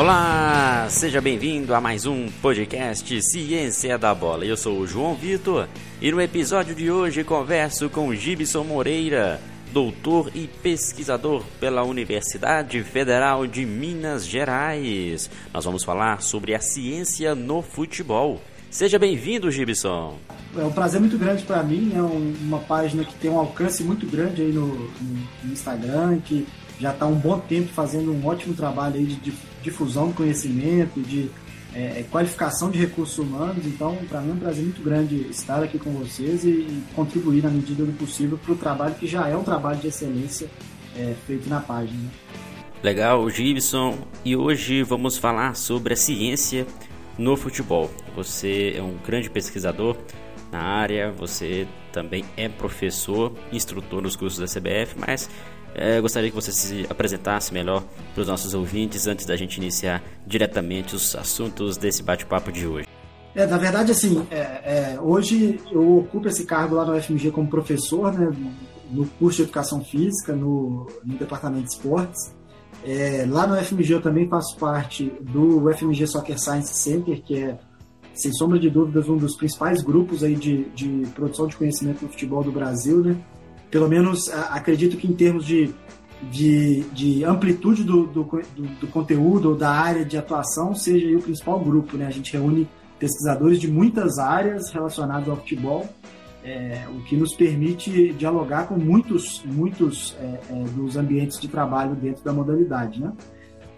Olá, seja bem-vindo a mais um podcast Ciência da Bola. Eu sou o João Vitor e no episódio de hoje converso com Gibson Moreira, doutor e pesquisador pela Universidade Federal de Minas Gerais. Nós vamos falar sobre a ciência no futebol. Seja bem-vindo, Gibson. É um prazer muito grande para mim, é uma página que tem um alcance muito grande aí no, no Instagram, que já está um bom tempo fazendo um ótimo trabalho aí de difusão do conhecimento, de é, é, qualificação de recursos humanos. Então, para mim é um prazer muito grande estar aqui com vocês e, e contribuir na medida do possível para o trabalho que já é um trabalho de excelência é, feito na página. Legal, Gibson. E hoje vamos falar sobre a ciência no futebol. Você é um grande pesquisador na área, você também é professor, instrutor nos cursos da CBF, mas é, gostaria que você se apresentasse melhor para os nossos ouvintes antes da gente iniciar diretamente os assuntos desse bate-papo de hoje. É, na verdade, assim, é, é, hoje eu ocupo esse cargo lá no FMG como professor, né, no curso de Educação Física, no, no Departamento de Esportes. É, lá no FMG eu também faço parte do FMG Soccer Science Center, que é, sem sombra de dúvidas, um dos principais grupos aí de, de produção de conhecimento no futebol do Brasil, né? pelo menos acredito que em termos de, de, de amplitude do, do, do, do conteúdo ou da área de atuação, seja o principal grupo. Né? A gente reúne pesquisadores de muitas áreas relacionadas ao futebol, é, o que nos permite dialogar com muitos, muitos é, é, dos ambientes de trabalho dentro da modalidade. Né?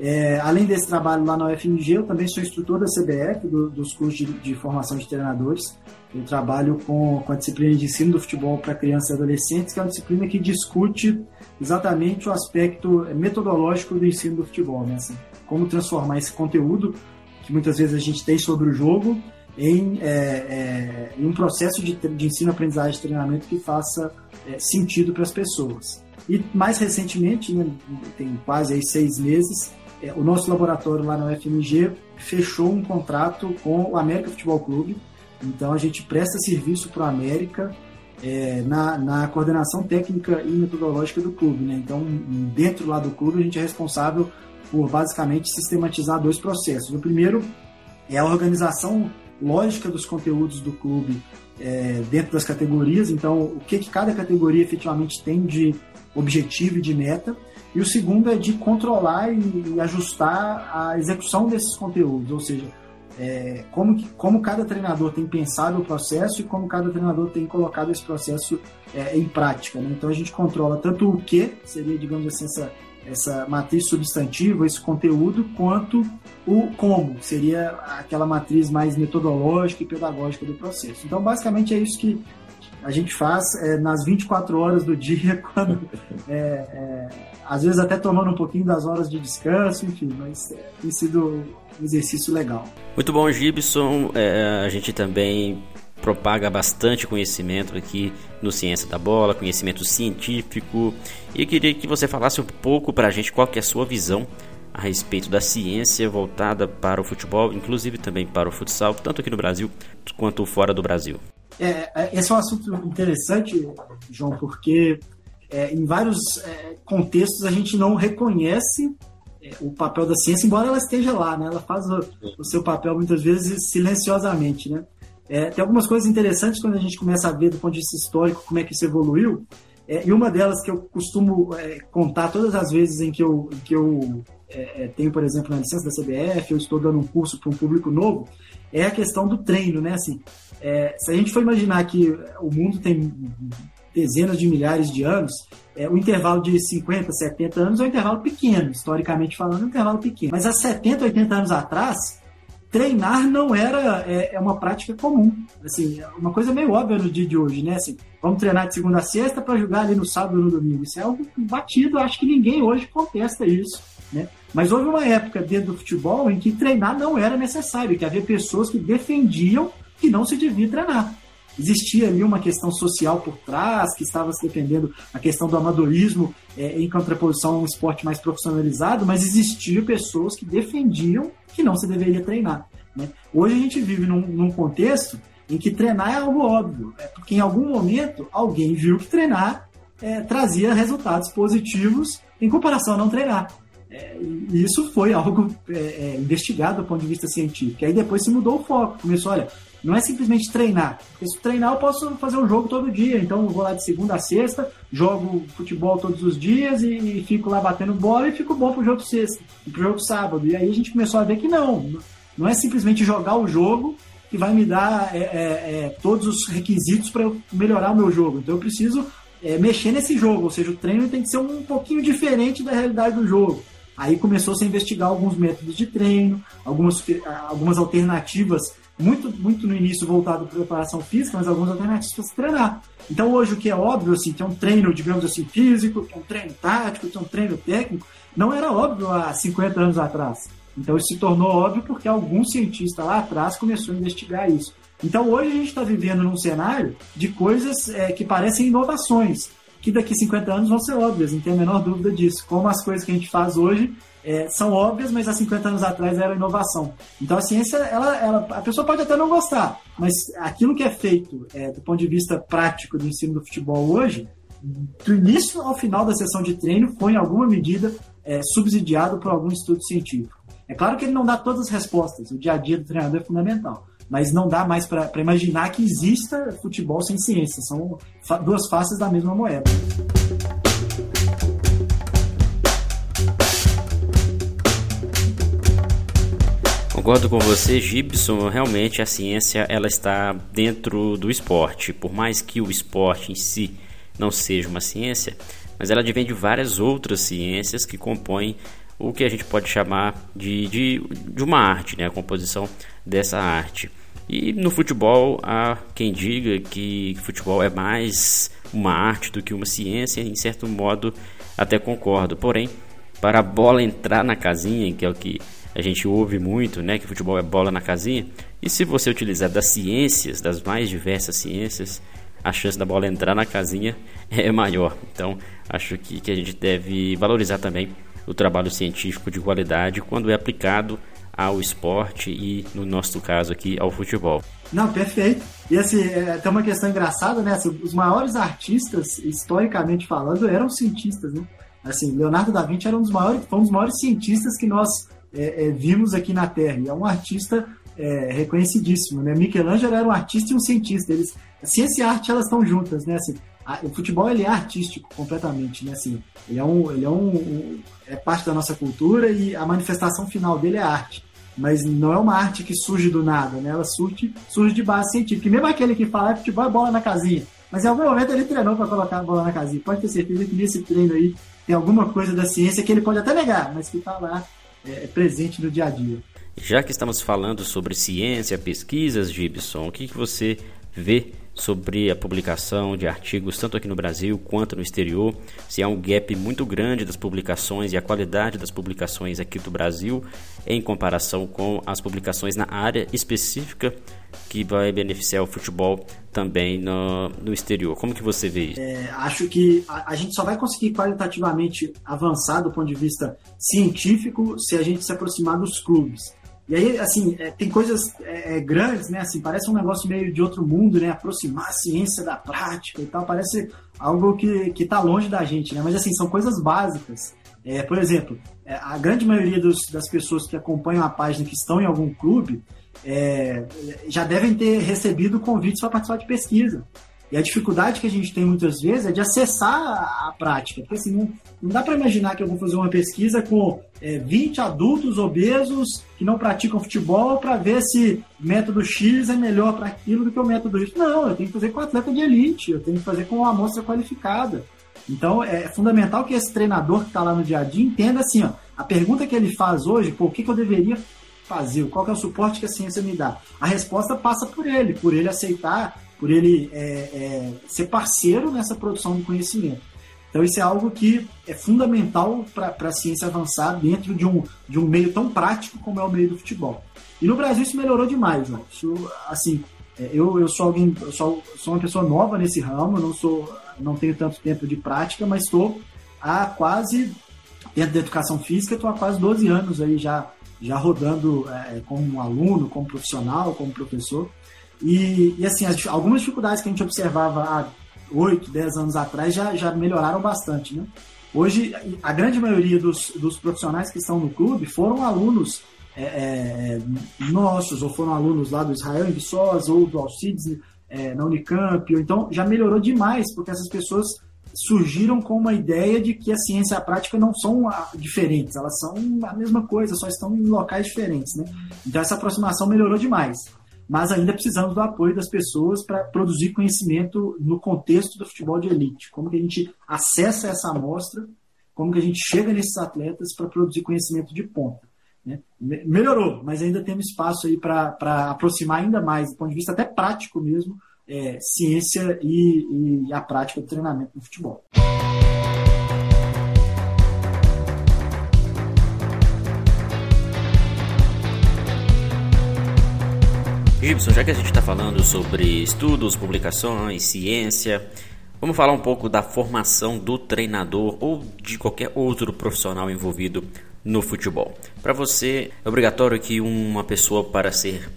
É, além desse trabalho lá na UFMG, eu também sou instrutor da CBF, do, dos cursos de, de, formação de treinadores. Eu trabalho com, com a disciplina de ensino do futebol para crianças e adolescentes, que é uma disciplina que discute exatamente o aspecto metodológico do ensino do futebol, né? Assim, como transformar esse conteúdo que muitas vezes a gente tem sobre o jogo em, é, é, em um processo de, de ensino, aprendizagem e treinamento que faça é, sentido para as pessoas. E mais recentemente, né, tem quase aí seis meses, é, o nosso laboratório lá na UFMG fechou um contrato com o América Futebol Clube. Então a gente presta serviço para o América é, na, na, coordenação técnica e metodológica do clube. Né? Então, dentro lá do clube, a gente é responsável por basicamente sistematizar dois processos. O primeiro é a organização lógica dos conteúdos do clube é, dentro das categorias. Então, o que, que cada categoria efetivamente tem de objetivo e de meta. E o segundo é de controlar e, ajustar a execução desses conteúdos, ou seja, é, como, que, como cada treinador tem pensado o processo e como cada treinador tem colocado esse processo é, em prática. Né? Então a gente controla tanto o que, seria, digamos assim, essa, essa matriz substantiva, esse conteúdo, quanto o como, seria aquela matriz mais metodológica e pedagógica do processo. Então, basicamente, é isso que a gente faz é, nas 24 horas do dia, quando, é, é, às vezes até tomando um pouquinho das horas de descanso, enfim, mas é, tem sido um exercício legal. Muito bom, Gibson. É, a gente também propaga bastante conhecimento aqui no Ciência da Bola, conhecimento científico. E eu queria que você falasse um pouco para a gente qual que é a sua visão a respeito da ciência voltada para o futebol, inclusive também para o futsal, tanto aqui no Brasil quanto fora do Brasil. É, é, esse é um assunto interessante, João, porque é, em vários é, contextos a gente não reconhece é, o papel da ciência, embora ela esteja lá, né? Ela faz o, o seu papel muitas vezes silenciosamente, né? É, tem algumas coisas interessantes quando a gente começa a ver do ponto de vista histórico como é que isso evoluiu. e uma delas que eu costumo contar todas as vezes em que eu, em que eu tenho, por exemplo, na licença da CBF, eu estou dando um curso para um público novo, é a questão do treino, né? Assim, é, se a gente for imaginar que o mundo tem dezenas de milhares de anos, é, o intervalo de 50, 70 anos é um intervalo pequeno, historicamente falando, é um intervalo pequeno. Mas há 70, 80 anos atrás, treinar não era é, é, uma prática comum. Assim, uma coisa meio óbvia no dia de hoje, né? Assim, vamos treinar de segunda a sexta para jogar ali no sábado ou no domingo. Isso é algo batido, acho que ninguém hoje contesta isso. Né? Mas houve uma época dentro do futebol em que treinar não era necessário, que havia pessoas que defendiam que não se devia treinar. Existia ali uma questão social por trás, que estava se defendendo a questão do amadorismo é, em contraposição a um esporte mais profissionalizado, mas existiam pessoas que defendiam que não se deveria treinar. Né? Hoje a gente vive num, num contexto em que treinar é algo óbvio, é porque em algum momento alguém viu que treinar é, trazia resultados positivos em comparação a não treinar. É, e isso foi algo é, é, investigado do ponto de vista científico. Aí depois se mudou o foco. Começou, olha, não é simplesmente treinar. Porque se treinar eu posso fazer um jogo todo dia. Então eu vou lá de segunda a sexta, jogo futebol todos os dias e, fico lá batendo bola e fico bom pro jogo sexta, pro jogo sábado. E aí a gente começou a ver que não. Não é simplesmente jogar o jogo que vai me dar é, é, é todos os requisitos para melhorar o meu jogo. Então eu preciso é, mexer nesse jogo, ou seja, o treino tem que ser um pouquinho diferente da realidade do jogo. Aí começou -se a investigar alguns métodos de treino, algumas, algumas alternativas, muito, muito no início voltado para preparação física, mas algumas alternativas para treinar. Então hoje o que é óbvio, assim, que é um treino, digamos assim, físico, que é um treino tático, que é um treino técnico, não era óbvio há 50 anos atrás. Então isso se tornou óbvio porque algum cientista lá atrás começou a investigar isso. Então hoje a gente está vivendo num cenário de coisas é, que parecem inovações, que daqui a 50 anos vão ser óbvias, não tem a menor dúvida disso. Como as coisas que a gente faz hoje é, são óbvias, mas há 50 anos atrás era inovação. Então a ciência, ela, ela, a pessoa pode até não gostar, mas aquilo que é feito é, do ponto de vista prático do ensino do futebol hoje, do início ao final da sessão de treino, foi em alguma medida é, subsidiado por algum estudo científico. É claro que ele não dá todas as respostas, o dia a dia do treinador é fundamental, mas não dá mais para imaginar que exista futebol sem ciência, são duas faces da mesma moeda. Concordo com você, Gibson. Realmente a ciência ela está dentro do esporte. Por mais que o esporte em si não seja uma ciência, mas ela advém de várias outras ciências que compõem o que a gente pode chamar de, de, de uma arte, né? a composição dessa arte. E no futebol, há quem diga que futebol é mais uma arte do que uma ciência, em certo modo até concordo. Porém, para a bola entrar na casinha, que é o que a gente ouve muito, né, que futebol é bola na casinha, e se você utilizar das ciências, das mais diversas ciências, a chance da bola entrar na casinha é maior. Então, acho que, que a gente deve valorizar também o trabalho científico de qualidade quando é aplicado ao esporte e, no nosso caso aqui, ao futebol. Não, perfeito. E assim, é, tem uma questão engraçada, né? Assim, os maiores artistas, historicamente falando, eram cientistas, né? Assim, Leonardo da Vinci era um dos maiores, foi um dos maiores cientistas que nós é, é, vimos aqui na Terra. E é um artista é, reconhecidíssimo, né? Michelangelo era um artista e um cientista. Eles, a ciência e a arte, elas estão juntas, né? Assim, o futebol ele é artístico completamente, né? Assim, ele é um, ele é um, um, é parte da nossa cultura e a manifestação final dele é arte. Mas não é uma arte que surge do nada, né? Ela surge, surge de base científica. E mesmo aquele que fala ah, futebol é bola na casinha, mas em algum momento ele treinou para colocar a bola na casinha. Pode ter certeza que nesse treino aí tem alguma coisa da ciência que ele pode até negar, mas que está lá é, é, presente no dia a dia. Já que estamos falando sobre ciência, pesquisas, Gibson, o que, que você vê sobre a publicação de artigos tanto aqui no Brasil quanto no exterior, se há um gap muito grande das publicações e a qualidade das publicações aqui do Brasil em comparação com as publicações na área específica que vai beneficiar o futebol também no, no exterior. Como que você vê isso? É, acho que a, a, gente só vai conseguir qualitativamente avançar do ponto de vista científico se a gente se aproximar dos clubes. E aí, assim, é, tem coisas é, é, grandes, né? Assim, parece um negócio meio de outro mundo, né? Aproximar a ciência da prática e tal, parece algo que, que tá longe da gente, né? Mas, assim, são coisas básicas. É, por exemplo, é, a grande maioria dos, das pessoas que acompanham a página, que estão em algum clube, é, já devem ter recebido convites para participar de pesquisa. E a dificuldade que a gente tem muitas vezes é de acessar a prática. Porque assim, não, não dá para imaginar que eu vou fazer uma pesquisa com é, 20 adultos obesos que não praticam futebol para ver se método X é melhor para aquilo do que o método Y. Não, eu tenho que fazer com atleta de elite, eu tenho que fazer com uma amostra qualificada. Então é fundamental que esse treinador que está lá no dia a dia entenda assim, ó, a pergunta que ele faz hoje, por que, que eu deveria fazer, qual é o suporte que a ciência me dá? A resposta passa por ele, por ele aceitar por ele é, é, ser parceiro nessa produção de conhecimento. Então isso é algo que é fundamental para a ciência avançar dentro de um, de um meio tão prático como é o meio do futebol. E no Brasil isso melhorou demais, né? Isso, assim, é, eu, eu sou alguém, eu sou, sou uma pessoa nova nesse ramo, não sou, não tenho tanto tempo de prática, mas estou há quase dentro da educação física, estou há quase 12 anos aí já já rodando é, como aluno, como profissional, como professor. E, e assim, as, algumas dificuldades que a gente observava há 8, 10 anos atrás já, já melhoraram bastante, né? Hoje, a grande maioria dos, dos profissionais que estão no clube foram alunos é, é, nossos, ou foram alunos lá do Israel em Viçosa, ou do Alcides é, na Unicamp, ou então já melhorou demais, porque essas pessoas surgiram com uma ideia de que a ciência e a prática não são ah, diferentes, elas são a mesma coisa, só estão em locais diferentes. Né? Então essa aproximação melhorou demais. Mas ainda precisamos do apoio das pessoas para produzir conhecimento no contexto do futebol de elite. Como que a gente acessa essa amostra, como que a gente chega nesses atletas para produzir conhecimento de ponta. Né? Melhorou, mas ainda temos espaço aí para aproximar ainda mais, do ponto de vista até prático mesmo, é, ciência e, e a prática do treinamento no futebol. Gibson, já que a gente está falando sobre estudos, publicações, ciência, vamos falar um pouco da formação do treinador ou de qualquer outro profissional envolvido no futebol. Para você, é obrigatório que uma pessoa, para ser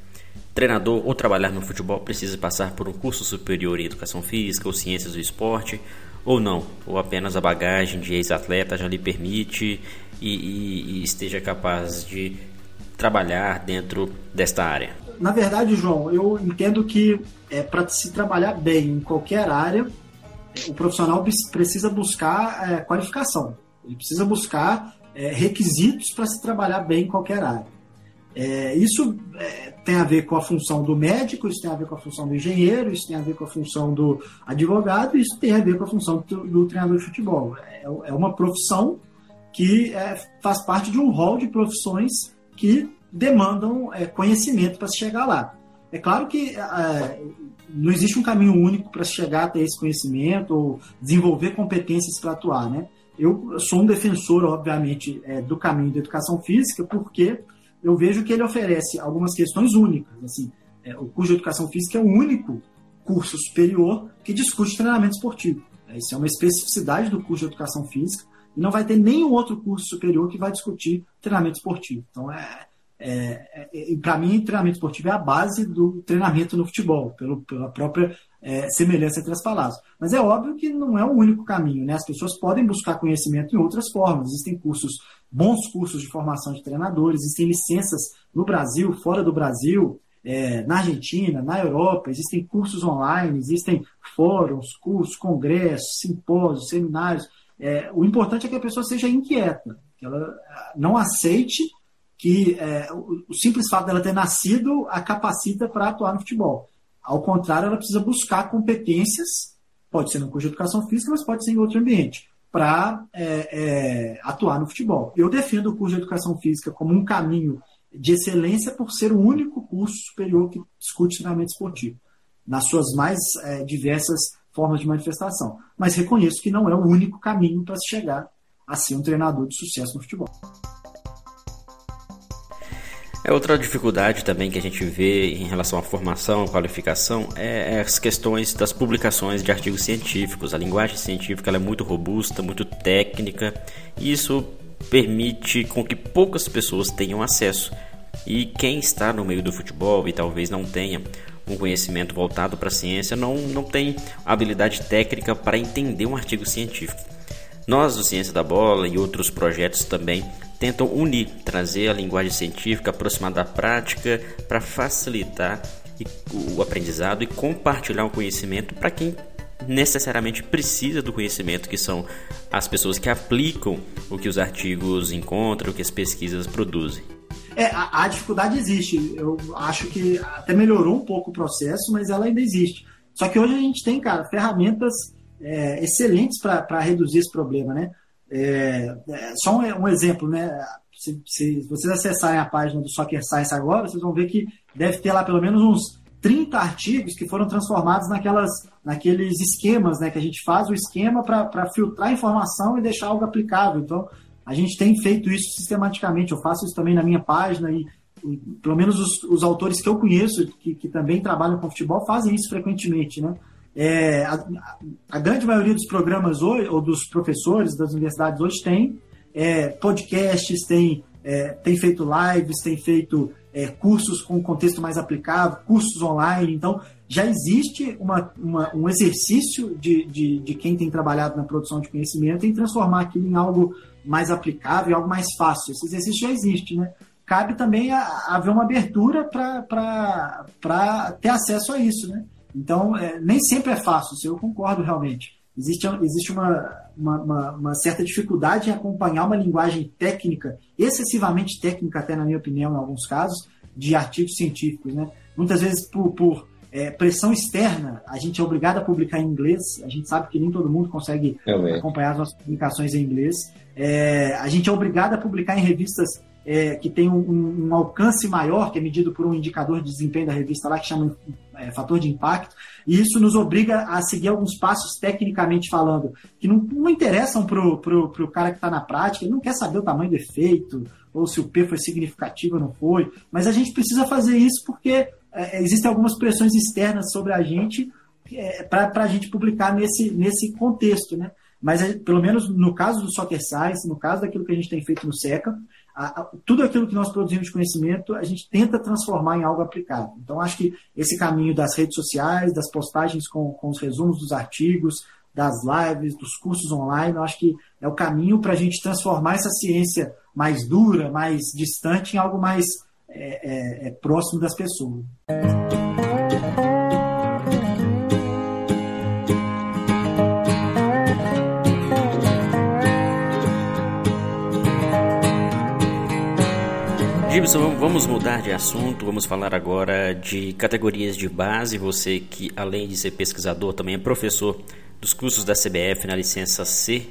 treinador ou trabalhar no futebol, precise passar por um curso superior em educação física ou ciências do esporte, ou não, ou apenas a bagagem de ex-atleta já lhe permite e, e, e esteja capaz de trabalhar dentro desta área? Na verdade, João, eu entendo que é, para se trabalhar bem em qualquer área, o profissional precisa buscar é, qualificação. Ele precisa buscar é, requisitos para se trabalhar bem em qualquer área. É, isso é, tem a ver com a função do médico, isso tem a ver com a função do engenheiro, isso tem a ver com a função do advogado, isso tem a ver com a função do, do treinador de futebol. É, é uma profissão que é, faz parte de um rol de profissões que demandam é, conhecimento para se chegar lá. É claro que é, não existe um caminho único para chegar até esse conhecimento ou desenvolver competências para atuar, né? Eu sou um defensor, obviamente, é, do caminho da educação física, porque eu vejo que ele oferece algumas questões únicas. Assim, é, o curso de educação física é o único curso superior que discute treinamento esportivo. Isso é uma especificidade do curso de educação física e não vai ter nenhum outro curso superior que vai discutir treinamento esportivo. Então, é, é, é para mim, treinamento esportivo é a base do treinamento no futebol, pelo, pela própria é, semelhança entre as palavras. Mas é óbvio que não é o único caminho, né? As pessoas podem buscar conhecimento em outras formas. Existem cursos, bons cursos de formação de treinadores, existem licenças no Brasil, fora do Brasil, é, na Argentina, na Europa, existem cursos online, existem fóruns, cursos, congressos, simpósios, seminários. É, o importante é que a pessoa seja inquieta, que ela não aceite que é, o simples fato dela ter nascido a capacita para atuar no futebol. Ao contrário, ela precisa buscar competências, pode ser no curso de educação física, mas pode ser em outro ambiente, para é, é, atuar no futebol. Eu defendo o curso de educação física como um caminho de excelência por ser o único curso superior que discute treinamento esportivo, nas suas mais é, diversas formas de manifestação. Mas reconheço que não é o único caminho para se chegar a ser um treinador de sucesso no futebol. É outra dificuldade também que a gente vê em relação à formação, qualificação, é, é as questões das publicações de artigos científicos. A linguagem científica é muito robusta, muito técnica, e isso permite com que poucas pessoas tenham acesso. E quem está no meio do futebol e talvez não tenha um conhecimento voltado para a ciência, não, não tem habilidade técnica para entender um artigo científico. Nós, do Ciência da Bola e outros projetos também tentam unir, trazer a linguagem científica aproximada da prática para facilitar o aprendizado e compartilhar o conhecimento para quem necessariamente precisa do conhecimento, que são as pessoas que aplicam o que os artigos encontram, o que as pesquisas produzem. É, a, a dificuldade existe. Eu acho que até melhorou um pouco o processo, mas ela ainda existe. Só que hoje a gente tem, cara, ferramentas é, excelentes para reduzir esse problema, né? É, é, só um, um, exemplo, né? Se, se, vocês acessarem a página do Soccer Science agora, vocês vão ver que deve ter lá pelo menos uns 30 artigos que foram transformados naquelas, naqueles esquemas, né? Que a gente faz o esquema para filtrar informação e deixar algo aplicável. Então, a gente tem feito isso sistematicamente. Eu faço isso também na minha página e, e pelo menos os, os, autores que eu conheço, que, que também trabalham com futebol, fazem isso frequentemente, né? É, a, a, grande maioria dos programas hoje, ou dos professores das universidades hoje tem é, podcasts, tem, é, tem feito lives, tem feito é, cursos com contexto mais aplicado, cursos online. Então, já existe uma, uma, um exercício de, de, de, quem tem trabalhado na produção de conhecimento em transformar aquilo em algo mais aplicável, algo mais fácil. Esse exercício já existe, né? Cabe também haver uma abertura para ter acesso a isso, né? Então, é, nem sempre é fácil, eu concordo realmente. Existe, existe uma, uma, uma, uma, certa dificuldade em acompanhar uma linguagem técnica, excessivamente técnica, até na minha opinião, em alguns casos, de artigos científicos. Né? Muitas vezes, por, por é, pressão externa, a gente é obrigado a publicar em inglês. A gente sabe que nem todo mundo consegue acompanhar as nossas publicações em inglês. É, a gente é obrigado a publicar em revistas é, que tem um, um, alcance maior, que é medido por um indicador de desempenho da revista lá, que chama é, fator de impacto, e isso nos obriga a seguir alguns passos tecnicamente falando, que não, não interessam para o cara que está na prática, ele não quer saber o tamanho do efeito, ou se o P foi significativo ou não foi, mas a gente precisa fazer isso porque é, existem algumas pressões externas sobre a gente é, para a gente publicar nesse, nesse contexto, né? Mas, é, pelo menos no caso do Soccer Science, no caso daquilo que a gente tem feito no SECA, a, a, tudo aquilo que nós produzimos de conhecimento, a gente tenta transformar em algo aplicado. Então, acho que esse caminho das redes sociais, das postagens com, com os resumos dos artigos, das lives, dos cursos online, eu acho que é o caminho para a gente transformar essa ciência mais dura, mais distante, em algo mais é, é, é próximo das pessoas. Gibson, vamos mudar de assunto, vamos falar agora de categorias de base. Você que, além de ser pesquisador, também é professor dos cursos da CBF na licença C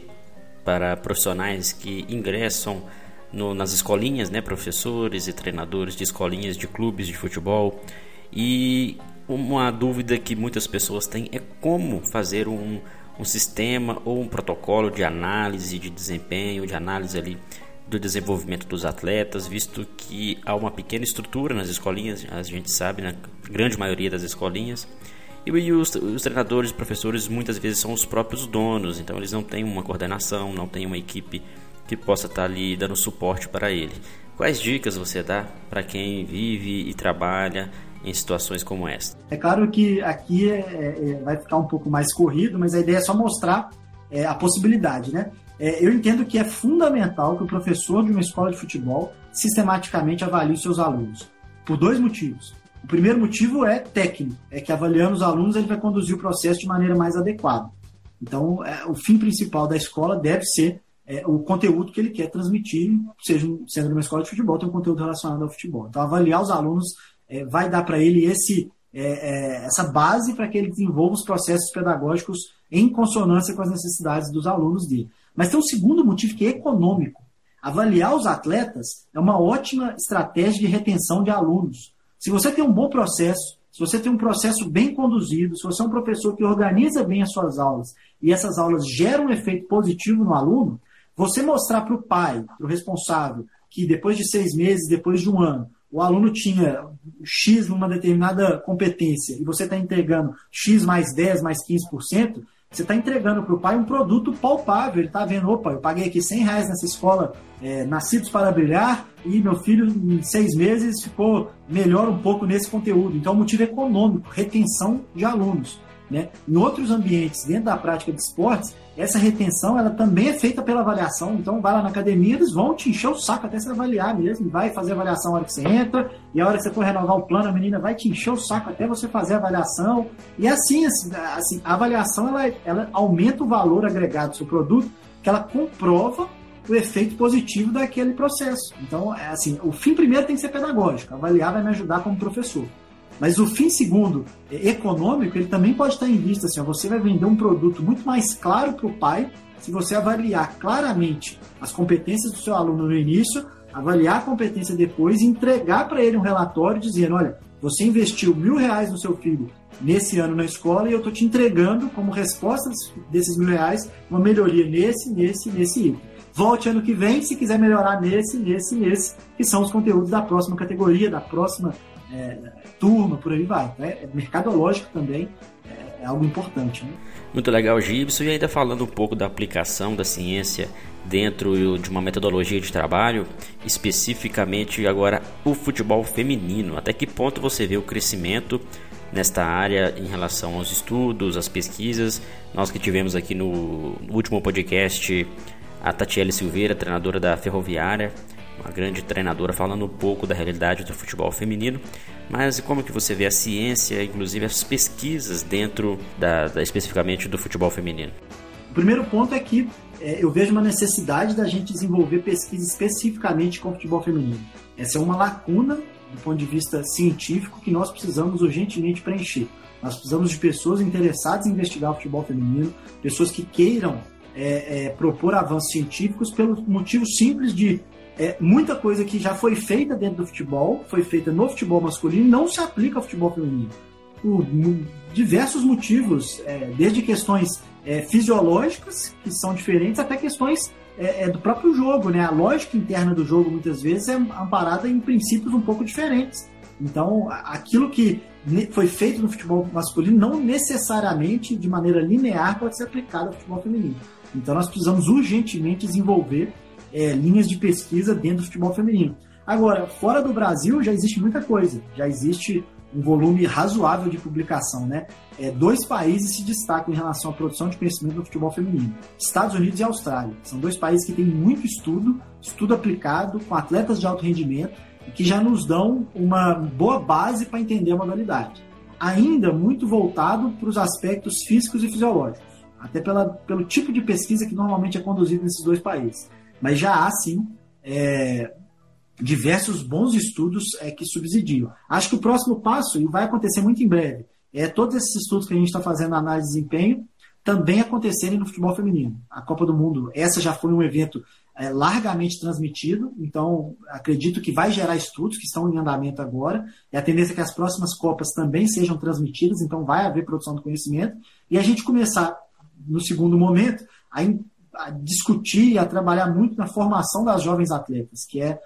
para profissionais que ingressam no, nas escolinhas, né, professores e treinadores de escolinhas de clubes de futebol. E uma dúvida que muitas pessoas têm é como fazer um, um sistema ou um protocolo de análise de desempenho, de análise ali do desenvolvimento dos atletas, visto que há uma pequena estrutura nas escolinhas, a gente sabe, na grande maioria das escolinhas. E os, os treinadores e professores muitas vezes são os próprios donos, então eles não têm uma coordenação, não têm uma equipe que possa estar ali dando suporte para ele. Quais dicas você dá para quem vive e trabalha em situações como esta? É claro que aqui é, é, vai ficar um pouco mais corrido, mas a ideia é só mostrar é, a possibilidade, né? É, eu entendo que é fundamental que o professor de uma escola de futebol sistematicamente avalie seus alunos, por dois motivos. O primeiro motivo é técnico, é que avaliando os alunos ele vai conduzir o processo de maneira mais adequada. Então, é, o fim principal da escola deve ser é, o conteúdo que ele quer transmitir, seja sendo numa escola de futebol, tem um conteúdo relacionado ao futebol. Então, avaliar os alunos é, vai dar para ele esse, é, é, essa base para que ele desenvolva os processos pedagógicos em consonância com as necessidades dos alunos dele. Mas tem um segundo motivo que é econômico. Avaliar os atletas é uma ótima estratégia de retenção de alunos. Se você tem um bom processo, se você tem um processo bem conduzido, se você é um professor que organiza bem as suas aulas e essas aulas geram um efeito positivo no aluno, você mostrar para o pai, para o responsável, que depois de seis meses, depois de um ano, o aluno tinha X numa determinada competência e você está entregando X mais 10, mais 15%, você está entregando para o pai um produto palpável. Ele está vendo, opa, eu paguei aqui 100 reais nessa escola é, Nascidos para Brilhar e meu filho em seis meses ficou melhor um pouco nesse conteúdo. Então, é motivo econômico, retenção de alunos. Né? Em outros ambientes, dentro da prática de esportes, essa retenção ela também é feita pela avaliação. Então, vai lá na academia, eles vão te encher o saco até você avaliar mesmo. Vai fazer avaliação na hora que você entra, e a hora que você for renovar o plano, a menina vai te encher o saco até você fazer a avaliação. E assim, assim, assim a avaliação ela, ela aumenta o valor agregado do seu produto, que ela comprova o efeito positivo daquele processo. Então, é assim, o fim primeiro tem que ser pedagógico. Avaliar vai me ajudar como professor. Mas o fim segundo, é, econômico, ele também pode estar em vista. Assim, você vai vender um produto muito mais claro para o pai se você avaliar claramente as competências do seu aluno no início, avaliar a competência depois e entregar para ele um relatório dizendo, olha, você investiu mil reais no seu filho nesse ano na escola e eu estou te entregando como resposta desses mil reais uma melhoria nesse, nesse, nesse item. Volte ano que vem se quiser melhorar nesse, nesse, nesse, que são os conteúdos da próxima categoria, da próxima turma, por aí vai. Né? É mercadológico também, é, é algo importante. Né? Muito legal, Gibson. E ainda falando um pouco da aplicação da ciência dentro de uma metodologia de trabalho, especificamente agora o futebol feminino. Até que ponto você vê o crescimento nesta área em relação aos estudos, às pesquisas? Nós que tivemos aqui no último podcast a Tatiele Silveira, treinadora da Ferroviária, uma grande treinadora falando um pouco da realidade do futebol feminino, mas como que você vê a ciência, inclusive as pesquisas dentro da, da especificamente do futebol feminino? O primeiro ponto é que é, eu vejo uma necessidade da gente desenvolver pesquisa especificamente com o futebol feminino. Essa é uma lacuna do ponto de vista científico que nós precisamos urgentemente preencher. Nós precisamos de pessoas interessadas em investigar o futebol feminino, pessoas que queiram é, é, propor avanços científicos pelo motivo simples de é, muita coisa que já foi feita dentro do futebol, foi feita no futebol masculino, não se aplica ao futebol feminino. Por diversos motivos, é, desde questões é, fisiológicas, que são diferentes, até questões é, é, do próprio jogo. Né? A lógica interna do jogo, muitas vezes, é amparada em princípios um pouco diferentes. Então, aquilo que foi feito no futebol masculino não necessariamente, de maneira linear, pode ser aplicado ao futebol feminino. Então, nós precisamos urgentemente desenvolver é, linhas de pesquisa dentro do futebol feminino. Agora, fora do Brasil já existe muita coisa, já existe um volume razoável de publicação, né? É, dois países se destacam em relação à produção de conhecimento no futebol feminino: Estados Unidos e Austrália. São dois países que têm muito estudo, estudo aplicado com atletas de alto rendimento e que já nos dão uma boa base para entender a modalidade. Ainda muito voltado para os aspectos físicos e fisiológicos, até pela, pelo tipo de pesquisa que normalmente é conduzido nesses dois países. Mas já há, sim, é, diversos bons estudos é, que subsidiam. Acho que o próximo passo, e vai acontecer muito em breve, é todos esses estudos que a gente está fazendo análise de desempenho também acontecerem no futebol feminino. A Copa do Mundo, essa já foi um evento é, largamente transmitido, então acredito que vai gerar estudos que estão em andamento agora, e a tendência é que as próximas Copas também sejam transmitidas, então vai haver produção do conhecimento, e a gente começar, no segundo momento, a a discutir e a trabalhar muito na formação das jovens atletas, que é,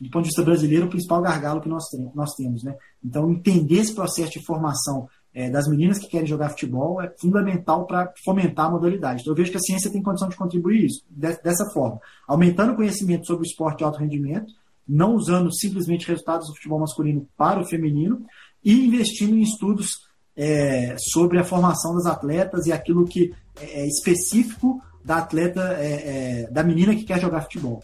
do ponto de vista brasileiro, o principal gargalo que nós, tem, nós temos. Né? Então, entender esse processo de formação é, das meninas que querem jogar futebol é fundamental para fomentar a modalidade. Então, eu vejo que a ciência tem condição de contribuir isso, de, dessa forma, aumentando o conhecimento sobre o esporte de alto rendimento, não usando simplesmente resultados do futebol masculino para o feminino, e investindo em estudos é, sobre a formação das atletas e aquilo que é, é específico da atleta, é, é, da menina que quer jogar futebol.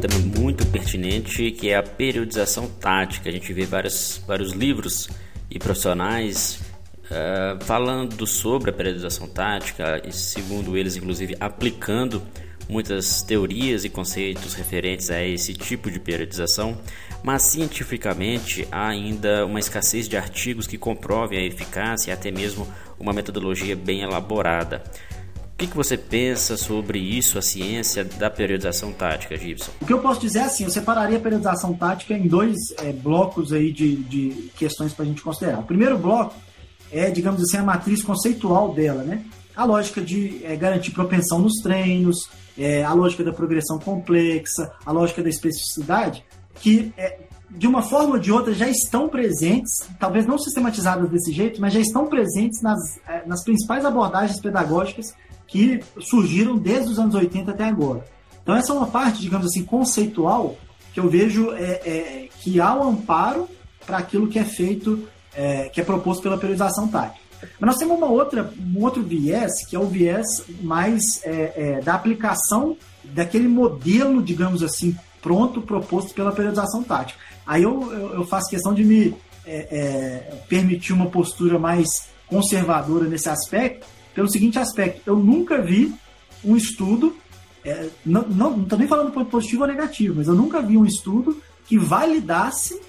Tema muito pertinente que é a periodização tática. A gente vê vários, vários livros e profissionais uh, falando sobre a periodização tática e, segundo eles, inclusive aplicando muitas teorias e conceitos referentes a esse tipo de periodização, mas cientificamente há ainda uma escassez de artigos que comprovem a eficácia e até mesmo uma metodologia bem elaborada. O que, que, você pensa sobre isso, a ciência da periodização tática, Gibson? O que eu posso dizer é assim, eu separaria a periodização tática em dois é, blocos aí de, de questões para a gente considerar. O primeiro bloco é, digamos assim, a matriz conceitual dela, né? A lógica de é, garantir propensão nos treinos, é, a lógica da progressão complexa, a lógica da especificidade, que é, de uma forma ou de outra já estão presentes, talvez não sistematizadas desse jeito, mas já estão presentes nas, é, nas principais abordagens pedagógicas que surgiram desde os anos 80 até agora. Então essa é uma parte, digamos assim, conceitual que eu vejo é, é que há um amparo para aquilo que é feito, é, que é proposto pela periodização tática. Mas nós temos uma outra, um outro viés, que é o viés mais é, é, da aplicação daquele modelo, digamos assim, pronto, proposto pela periodização tática. Aí eu, eu, eu faço questão de me é, é permitir uma postura mais conservadora nesse aspecto, pelo seguinte aspecto: eu nunca vi um estudo, é, não estou nem falando ponto positivo ou negativo, mas eu nunca vi um estudo que validasse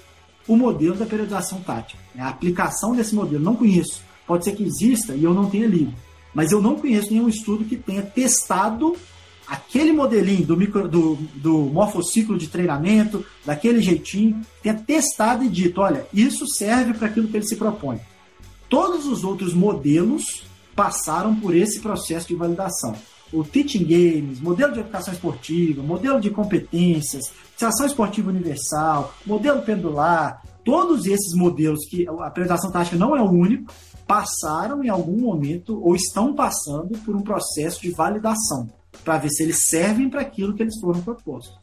o modelo da periodização tática, né? a aplicação desse modelo. Não conheço. Pode ser que exista e eu não tenha lido. Mas eu não conheço nenhum estudo que tenha testado aquele modelinho do, micro, do, do morfociclo de treinamento, daquele jeitinho, tenha testado e dito: olha, isso serve para aquilo que ele se propõe. Todos os outros modelos passaram por esse processo de validação. o teaching games, modelo de educação esportiva, modelo de competências, ação esportiva universal, modelo pendular, todos esses modelos que a apresentação tática não é o único, passaram em algum momento ou estão passando por um processo de validação para ver se eles servem para aquilo que eles foram propostos.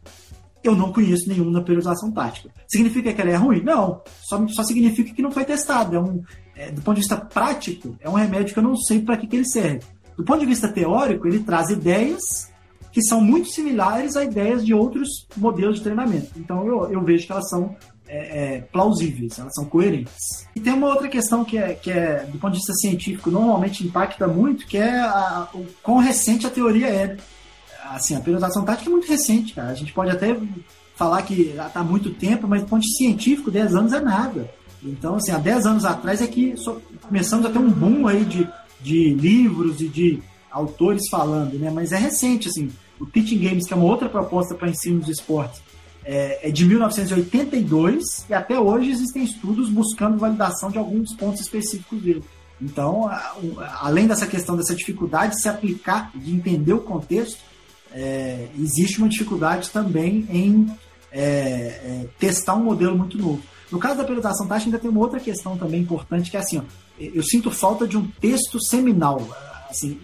Eu não conheço nenhum na periodização tática. Significa que ela é ruim? Não. Só, só significa que não foi testado. É um, é, do ponto de vista prático, é um remédio que eu não sei para que, que ele serve. Do ponto de vista teórico, ele traz ideias que são muito similares a ideias de outros modelos de treinamento. Então eu, eu vejo que elas são é, é, plausíveis, elas são coerentes. E tem uma outra questão que é, que é, do ponto de vista científico, normalmente impacta muito, que é a, o quão recente a teoria é. Assim, a periodização tática é muito recente, cara. A gente pode até falar que está há muito tempo, mas do ponto de vista científico, 10 anos é nada. Então, assim, há 10 anos atrás é que começamos a ter um boom aí de, de livros e de autores falando, né? Mas é recente, assim. O Teaching Games, que é uma outra proposta para ensino dos esportes, é, é, de 1982 e até hoje existem estudos buscando validação de alguns pontos específicos dele. Então, além dessa questão dessa dificuldade de se aplicar, de entender o contexto, é, existe uma dificuldade também em é, é, testar um modelo muito novo. No caso da periodização tática, ainda tem uma outra questão também importante, que é assim, ó, eu sinto falta de um texto seminal. Assim,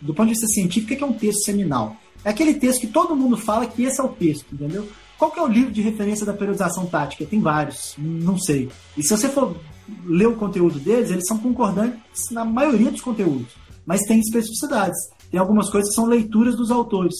do ponto de vista científico, o que é um texto seminal? É aquele texto que todo mundo fala que esse é o texto, entendeu? Qual que é o livro de referência da periodização tática? Tem vários, não sei. E se você for ler o conteúdo deles, eles são concordantes na maioria dos conteúdos, mas tem especificidades. Tem algumas coisas que são leituras dos autores.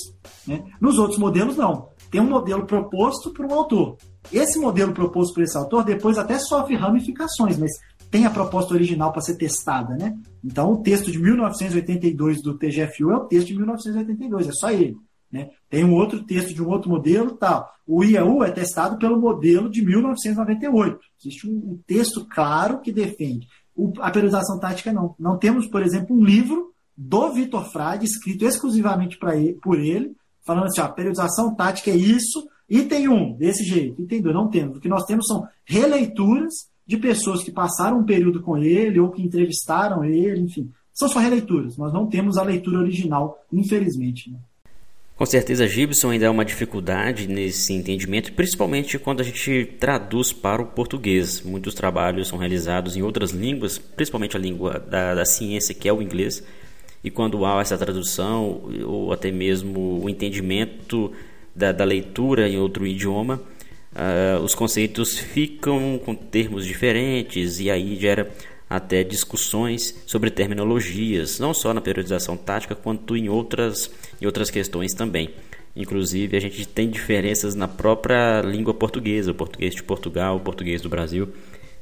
Né? Nos outros modelos, não. Tem um modelo proposto por um autor. Esse modelo proposto por esse autor depois até sofre ramificações, mas tem a proposta original para ser testada, né? Então o texto de 1982 do TGFU é o texto de 1982, é só ele. Né? Tem um outro texto de um outro modelo tal. O IAU é testado pelo modelo de 1998. Existe um, texto claro que defende. O, a periodização tática não. Não temos, por exemplo, um livro do Vitor Frade, escrito exclusivamente ele, por ele, falando assim, ó, a periodização tática é isso, Item 1, desse jeito. Item 2, não temos. O que nós temos são releituras de pessoas que passaram um período com ele ou que entrevistaram ele, enfim. São só releituras. Nós não temos a leitura original, infelizmente. Né? Com certeza, Gibson ainda é uma dificuldade nesse entendimento, principalmente quando a gente traduz para o português. Muitos trabalhos são realizados em outras línguas, principalmente a língua da, da ciência, que é o inglês. E quando há essa tradução, ou até mesmo o entendimento da, da leitura em outro idioma, uh, os conceitos ficam com termos diferentes e aí gera até discussões sobre terminologias, não só na periodização tática, quanto em outras, em outras questões também. Inclusive, a gente tem diferenças na própria língua portuguesa, o português de Portugal, o português do Brasil.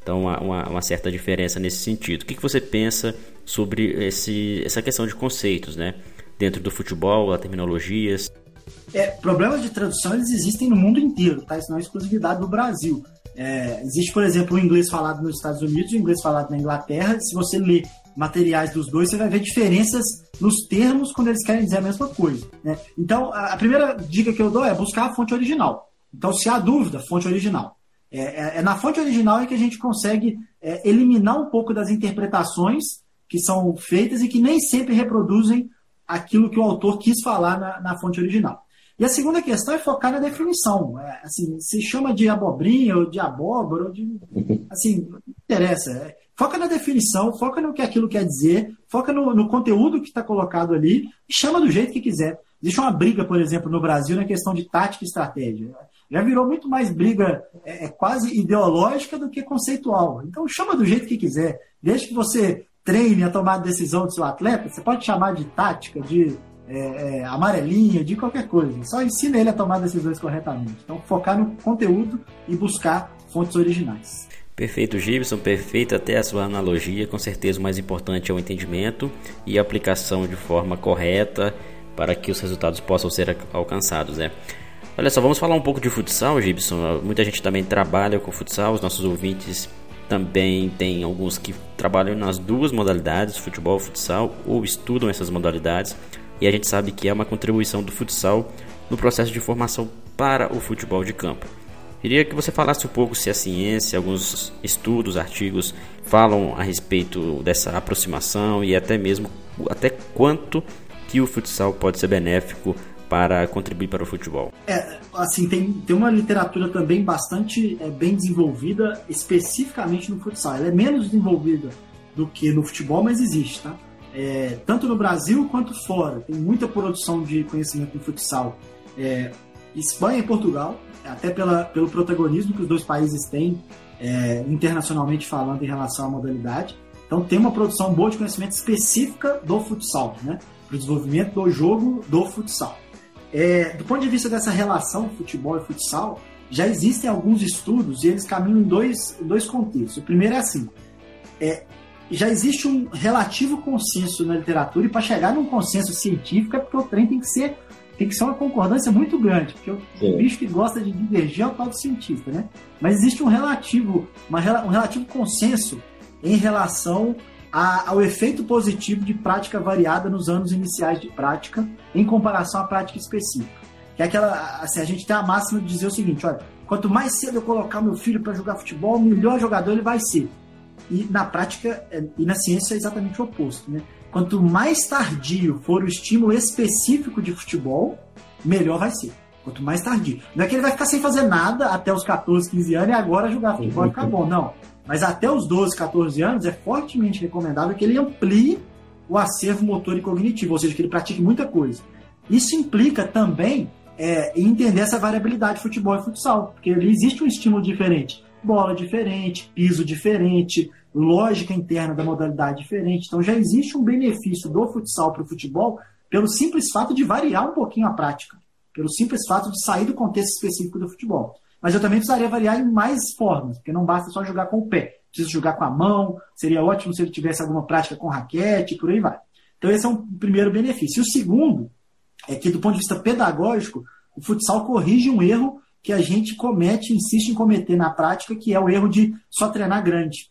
Então, há uma, uma certa diferença nesse sentido. O que, que você pensa sobre esse, essa questão de conceitos, né? Dentro do futebol, a terminologias? É, problemas de tradução eles existem no mundo inteiro, tá? Isso não é exclusividade do Brasil. É, existe, por exemplo, o inglês falado nos Estados Unidos e o inglês falado na Inglaterra. Se você lê materiais dos dois, você vai ver diferenças nos termos quando eles querem dizer a mesma coisa. Né? Então, a, primeira dica que eu dou é buscar a fonte original. Então, se há dúvida, fonte original. É, é, é na fonte original é que a gente consegue é, eliminar um pouco das interpretações que são feitas e que nem sempre reproduzem aquilo que o autor quis falar na, na fonte original. E a segunda questão é focar na definição. É, assim, se chama de abobrinha ou de abóbora, ou de. Assim, não interessa. É, foca na definição, foca no que aquilo quer dizer, foca no, no conteúdo que está colocado ali e chama do jeito que quiser. Existe uma briga, por exemplo, no Brasil na questão de tática e estratégia. Já virou muito mais briga é, é quase ideológica do que conceitual. Então chama do jeito que quiser. Desde que você treine a tomar a decisão do seu atleta, você pode chamar de tática, de é, é, amarelinha, de qualquer coisa. Só ensina ele a tomar decisões corretamente. Então, focar no conteúdo e buscar fontes originais. Perfeito, Gibson, perfeito até a sua analogia. Com certeza o mais importante é o entendimento e a aplicação de forma correta para que os resultados possam ser alcançados, né? Olha só, vamos falar um pouco de futsal, Gibson. Muita gente também trabalha com futsal, os nossos ouvintes também tem alguns que trabalham nas duas modalidades, futebol e futsal, ou estudam essas modalidades e a gente sabe que é uma contribuição do futsal no processo de formação para o futebol de campo. Queria que você falasse um pouco se a ciência, alguns estudos, artigos falam a respeito dessa aproximação e até mesmo até quanto que o futsal pode ser benéfico para contribuir para o futebol? É, assim, tem, tem uma literatura também bastante é, bem desenvolvida, especificamente no futsal. Ela é menos desenvolvida do que no futebol, mas existe, tá? É, tanto no Brasil quanto fora. Tem muita produção de conhecimento no futsal. É, Espanha e Portugal, até pela, pelo protagonismo que os dois países têm é, internacionalmente falando em relação à modalidade. Então tem uma produção boa de conhecimento específica do futsal, né? Para o desenvolvimento do jogo do futsal. É, do ponto de vista dessa relação futebol e futsal, já existem alguns estudos e eles caminham em dois, dois contextos. O primeiro é assim: é, já existe um relativo consenso na literatura, e para chegar num consenso científico é porque o trem tem que ser, tem que ser uma concordância muito grande, porque o, o bicho que gosta de divergir é o tal do cientista, né? Mas existe um relativo, uma, um relativo consenso em relação a, ao efeito positivo de prática variada nos anos iniciais de prática em comparação à prática específica. Que é aquela, assim, a gente tem a máxima de dizer o seguinte, olha, quanto mais cedo eu colocar meu filho para jogar futebol, melhor jogador ele vai ser. E na prática é, e na ciência é exatamente o oposto, né? Quanto mais tardio for o estímulo específico de futebol, melhor vai ser. Quanto mais tardio. Não é que ele vai ficar sem fazer nada até os 14, 15 anos e agora jogar futebol vai ficar bom. Não. Mas até os 12, 14 anos é fortemente recomendável que ele amplie o acervo motor e cognitivo, ou seja, que ele pratique muita coisa. Isso implica também é, entender essa variabilidade de futebol e futsal, porque ali existe um estímulo diferente. Bola diferente, piso diferente, lógica interna da modalidade diferente. Então já existe um benefício do futsal para o futebol pelo simples fato de variar um pouquinho a prática, pelo simples fato de sair do contexto específico do futebol. Mas eu também precisaria variar em mais formas, porque não basta só jogar com o pé. Preciso jogar com a mão, seria ótimo se ele tivesse alguma prática com raquete, por aí vai. Então esse é um primeiro benefício. E o segundo é que, do ponto de vista pedagógico, o futsal corrige um erro que a gente comete, insiste em cometer na prática, que é o erro de só treinar grande.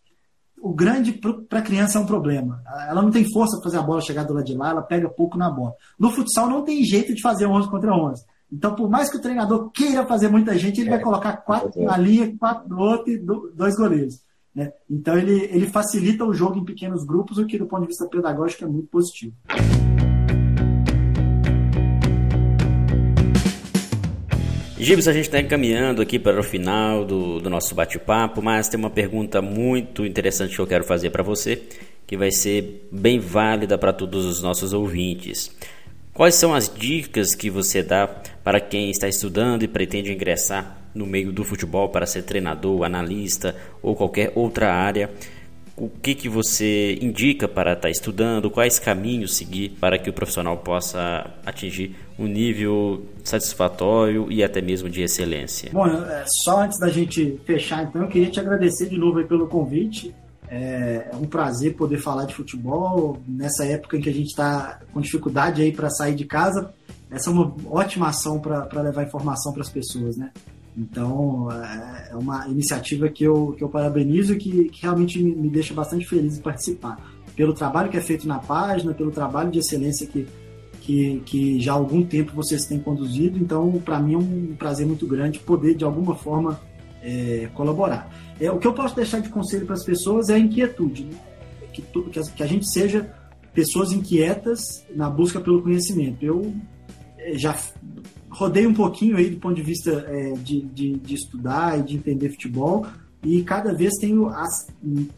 O grande para a criança é um problema. Ela não tem força para fazer a bola chegar do lado de lá, ela pega pouco na bola. No futsal não tem jeito de fazer 11 contra 11. Então, por mais que o treinador queira fazer muita gente, ele é, vai colocar quatro é. na linha, quatro no outro e dois goleiros. Né? Então, ele, ele facilita o jogo em pequenos grupos, o que, do ponto de vista pedagógico, é muito positivo. Gibson, a gente está encaminhando aqui para o final do, do nosso bate-papo, mas tem uma pergunta muito interessante que eu quero fazer para você, que vai ser bem válida para todos os nossos ouvintes. Quais são as dicas que você dá para quem está estudando e pretende ingressar no meio do futebol para ser treinador, analista ou qualquer outra área? O que, que você indica para estar estudando? Quais caminhos seguir para que o profissional possa atingir um nível satisfatório e até mesmo de excelência? Bom, é, só antes da gente fechar, então, eu queria te agradecer de novo pelo convite. É, é um prazer poder falar de futebol nessa época em que a gente está com dificuldade aí para sair de casa. Essa é uma ótima ação para levar informação para as pessoas, né? Então, é, é uma iniciativa que eu, que eu parabenizo e que, que realmente me, deixa bastante feliz em participar. Pelo trabalho que é feito na página, pelo trabalho de excelência que, que, que já há algum tempo vocês têm conduzido. Então, para mim é um prazer muito grande poder, de alguma forma, é, colaborar. É, o que eu posso deixar de conselho para as pessoas é a inquietude, né? que, que, a, que, a, gente seja pessoas inquietas na busca pelo conhecimento. Eu é, já rodei um pouquinho aí do ponto de vista é, de, de, de, estudar e de entender futebol e cada vez tenho a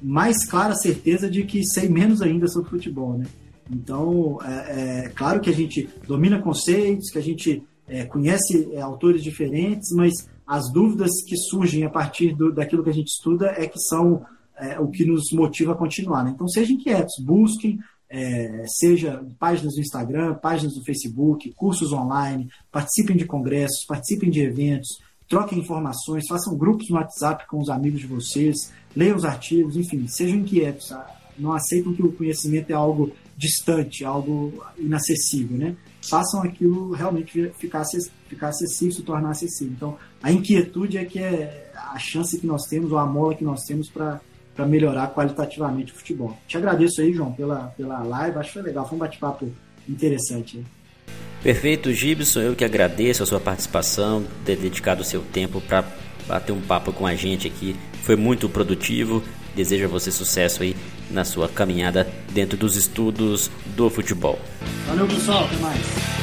mais clara certeza de que sei menos ainda sobre futebol, né? Então, é, é claro que a gente domina conceitos, que a gente é, conhece é, autores diferentes, mas as dúvidas que surgem a partir do, daquilo que a gente estuda é que são é, o que nos motiva a continuar. Né? Então, sejam inquietos, busquem, é, seja páginas do Instagram, páginas do Facebook, cursos online, participem de congressos, participem de eventos, troquem informações, façam grupos no WhatsApp com os amigos de vocês, leiam os artigos, enfim, sejam inquietos. Tá? Não aceitem que o conhecimento é algo distante, algo inacessível, né? Façam aquilo realmente ficar, ficar acessível, se tornar acessível. Então, a inquietude é que é a chance que nós temos, ou a mola que nós temos para para melhorar qualitativamente o futebol. Te agradeço aí, João, pela, pela live. Acho que foi legal, foi um bate-papo interessante. Perfeito, Gibson. Eu que agradeço a sua participação, ter dedicado o seu tempo para bater um papo com a gente aqui. Foi muito produtivo deseja você sucesso aí na sua caminhada dentro dos estudos do futebol. Valeu, pessoal. Até mais.